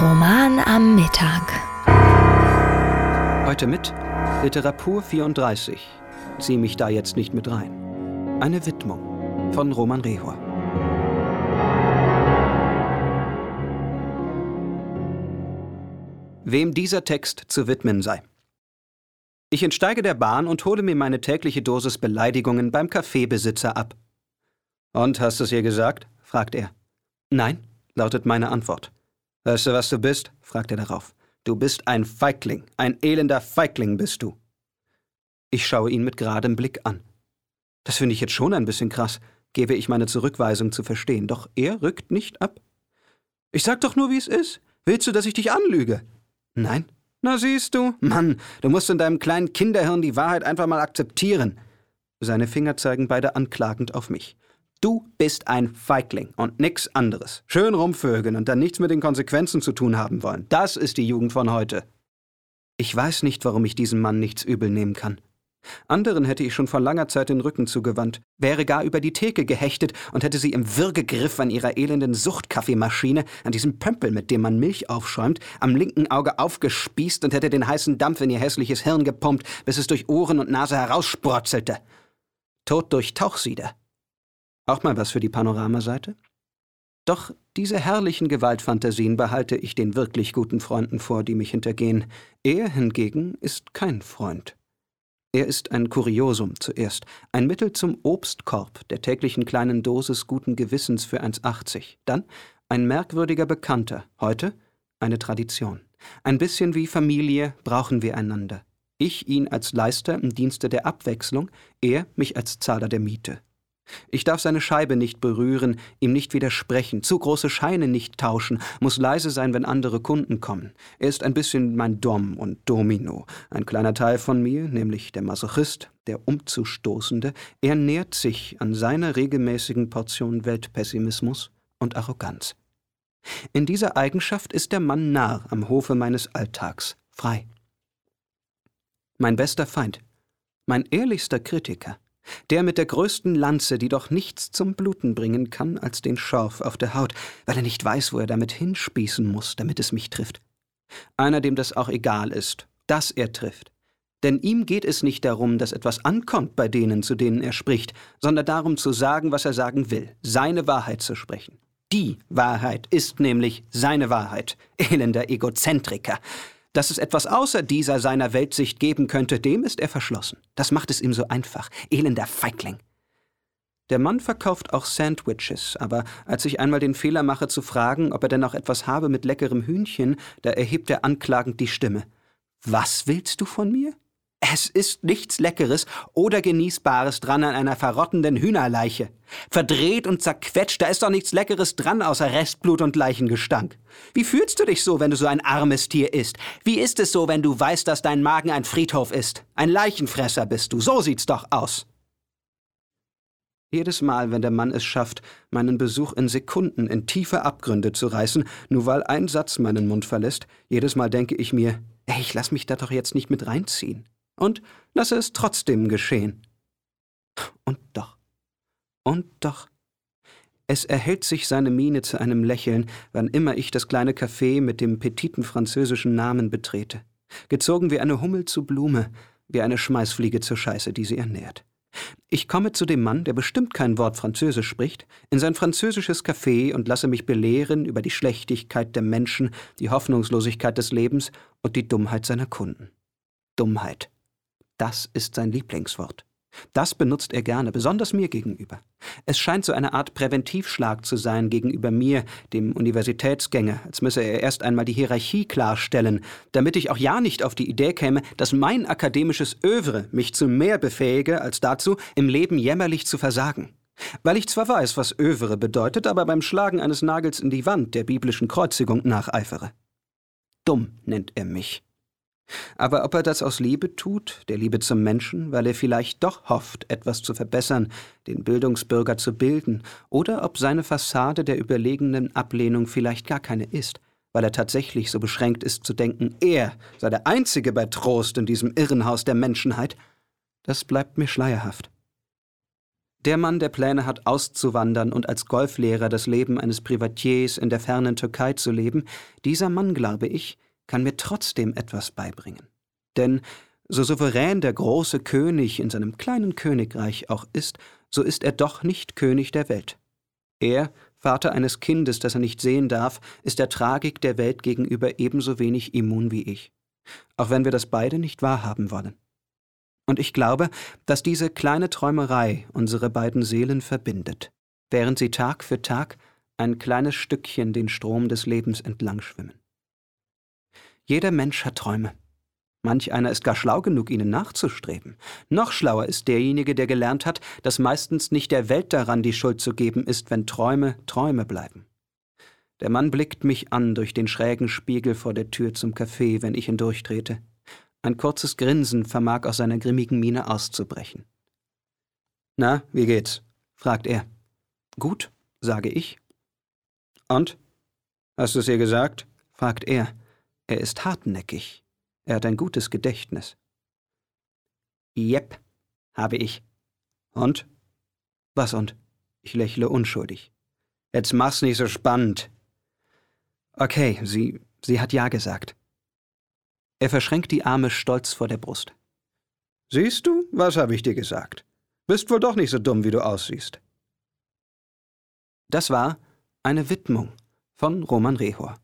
Roman am Mittag. Heute mit Literatur 34. Zieh mich da jetzt nicht mit rein. Eine Widmung von Roman Rehor. Wem dieser Text zu widmen sei. Ich entsteige der Bahn und hole mir meine tägliche Dosis Beleidigungen beim Kaffeebesitzer ab. Und hast du es ihr gesagt? fragt er. Nein, lautet meine Antwort. Weißt du, was du bist? fragt er darauf. Du bist ein Feigling, ein elender Feigling bist du. Ich schaue ihn mit geradem Blick an. Das finde ich jetzt schon ein bisschen krass, gebe ich meine Zurückweisung zu verstehen, doch er rückt nicht ab. Ich sag doch nur, wie es ist. Willst du, dass ich dich anlüge? Nein. Na siehst du, Mann, du musst in deinem kleinen Kinderhirn die Wahrheit einfach mal akzeptieren. Seine Finger zeigen beide anklagend auf mich. Du bist ein Feigling und nix anderes. Schön rumvögeln und dann nichts mit den Konsequenzen zu tun haben wollen. Das ist die Jugend von heute. Ich weiß nicht, warum ich diesem Mann nichts übel nehmen kann. Anderen hätte ich schon vor langer Zeit den Rücken zugewandt, wäre gar über die Theke gehechtet und hätte sie im Würgegriff an ihrer elenden Suchtkaffeemaschine, an diesem Pömpel, mit dem man Milch aufschäumt, am linken Auge aufgespießt und hätte den heißen Dampf in ihr hässliches Hirn gepumpt, bis es durch Ohren und Nase heraussprotzelte. Tod durch Tauchsieder. Auch mal was für die Panoramaseite? Doch diese herrlichen Gewaltfantasien behalte ich den wirklich guten Freunden vor, die mich hintergehen. Er hingegen ist kein Freund. Er ist ein Kuriosum zuerst, ein Mittel zum Obstkorb der täglichen kleinen Dosis guten Gewissens für 1,80. Dann ein merkwürdiger Bekannter, heute eine Tradition. Ein bisschen wie Familie brauchen wir einander. Ich ihn als Leister im Dienste der Abwechslung, er mich als Zahler der Miete. Ich darf seine Scheibe nicht berühren, ihm nicht widersprechen, zu große Scheine nicht tauschen, muss leise sein, wenn andere Kunden kommen. Er ist ein bisschen mein Dom und Domino, ein kleiner Teil von mir, nämlich der Masochist, der Umzustoßende, er nährt sich an seiner regelmäßigen Portion Weltpessimismus und Arroganz. In dieser Eigenschaft ist der Mann Narr am Hofe meines Alltags, frei. Mein bester Feind, mein ehrlichster Kritiker, der mit der größten Lanze, die doch nichts zum Bluten bringen kann als den Schorf auf der Haut, weil er nicht weiß, wo er damit hinspießen muss, damit es mich trifft. Einer, dem das auch egal ist, dass er trifft. Denn ihm geht es nicht darum, dass etwas ankommt bei denen, zu denen er spricht, sondern darum zu sagen, was er sagen will, seine Wahrheit zu sprechen. Die Wahrheit ist nämlich seine Wahrheit, elender Egozentriker. Dass es etwas außer dieser seiner Weltsicht geben könnte, dem ist er verschlossen. Das macht es ihm so einfach. Elender Feigling. Der Mann verkauft auch Sandwiches, aber als ich einmal den Fehler mache zu fragen, ob er denn auch etwas habe mit leckerem Hühnchen, da erhebt er anklagend die Stimme. Was willst du von mir? Es ist nichts Leckeres oder Genießbares dran an einer verrottenden Hühnerleiche. Verdreht und zerquetscht, da ist doch nichts Leckeres dran außer Restblut und Leichengestank. Wie fühlst du dich so, wenn du so ein armes Tier isst? Wie ist es so, wenn du weißt, dass dein Magen ein Friedhof ist? Ein Leichenfresser bist du, so sieht's doch aus. Jedes Mal, wenn der Mann es schafft, meinen Besuch in Sekunden in tiefe Abgründe zu reißen, nur weil ein Satz meinen Mund verlässt, jedes Mal denke ich mir, ey, ich lass mich da doch jetzt nicht mit reinziehen und lasse es trotzdem geschehen. Und doch, und doch. Es erhält sich seine Miene zu einem Lächeln, wann immer ich das kleine Café mit dem petiten französischen Namen betrete. Gezogen wie eine Hummel zu Blume, wie eine Schmeißfliege zur Scheiße, die sie ernährt. Ich komme zu dem Mann, der bestimmt kein Wort Französisch spricht, in sein französisches Café und lasse mich belehren über die Schlechtigkeit der Menschen, die Hoffnungslosigkeit des Lebens und die Dummheit seiner Kunden. Dummheit. Das ist sein Lieblingswort. Das benutzt er gerne, besonders mir gegenüber. Es scheint so eine Art Präventivschlag zu sein gegenüber mir, dem Universitätsgänger, als müsse er erst einmal die Hierarchie klarstellen, damit ich auch ja nicht auf die Idee käme, dass mein akademisches Övre mich zu mehr befähige als dazu, im Leben jämmerlich zu versagen. Weil ich zwar weiß, was Övre bedeutet, aber beim Schlagen eines Nagels in die Wand der biblischen Kreuzigung nacheifere. Dumm nennt er mich. Aber ob er das aus Liebe tut, der Liebe zum Menschen, weil er vielleicht doch hofft, etwas zu verbessern, den Bildungsbürger zu bilden, oder ob seine Fassade der überlegenen Ablehnung vielleicht gar keine ist, weil er tatsächlich so beschränkt ist zu denken, er sei der Einzige bei Trost in diesem Irrenhaus der Menschenheit, das bleibt mir schleierhaft. Der Mann, der Pläne hat, auszuwandern und als Golflehrer das Leben eines Privatiers in der fernen Türkei zu leben, dieser Mann, glaube ich, kann mir trotzdem etwas beibringen. Denn so souverän der große König in seinem kleinen Königreich auch ist, so ist er doch nicht König der Welt. Er, Vater eines Kindes, das er nicht sehen darf, ist der Tragik der Welt gegenüber ebenso wenig immun wie ich. Auch wenn wir das beide nicht wahrhaben wollen. Und ich glaube, dass diese kleine Träumerei unsere beiden Seelen verbindet, während sie Tag für Tag ein kleines Stückchen den Strom des Lebens entlang schwimmen. Jeder Mensch hat Träume. Manch einer ist gar schlau genug, ihnen nachzustreben. Noch schlauer ist derjenige, der gelernt hat, dass meistens nicht der Welt daran die Schuld zu geben ist, wenn Träume Träume bleiben. Der Mann blickt mich an durch den schrägen Spiegel vor der Tür zum Café, wenn ich hindurchtrete. Ein kurzes Grinsen vermag aus seiner grimmigen Miene auszubrechen. Na, wie geht's? fragt er. Gut, sage ich. Und? Hast du es ihr gesagt? fragt er. Er ist hartnäckig. Er hat ein gutes Gedächtnis. Jep, habe ich. Und? Was und? Ich lächle unschuldig. Jetzt mach's nicht so spannend. Okay, sie, sie hat ja gesagt. Er verschränkt die Arme stolz vor der Brust. Siehst du, was habe ich dir gesagt? Bist wohl doch nicht so dumm, wie du aussiehst. Das war eine Widmung von Roman Rehor.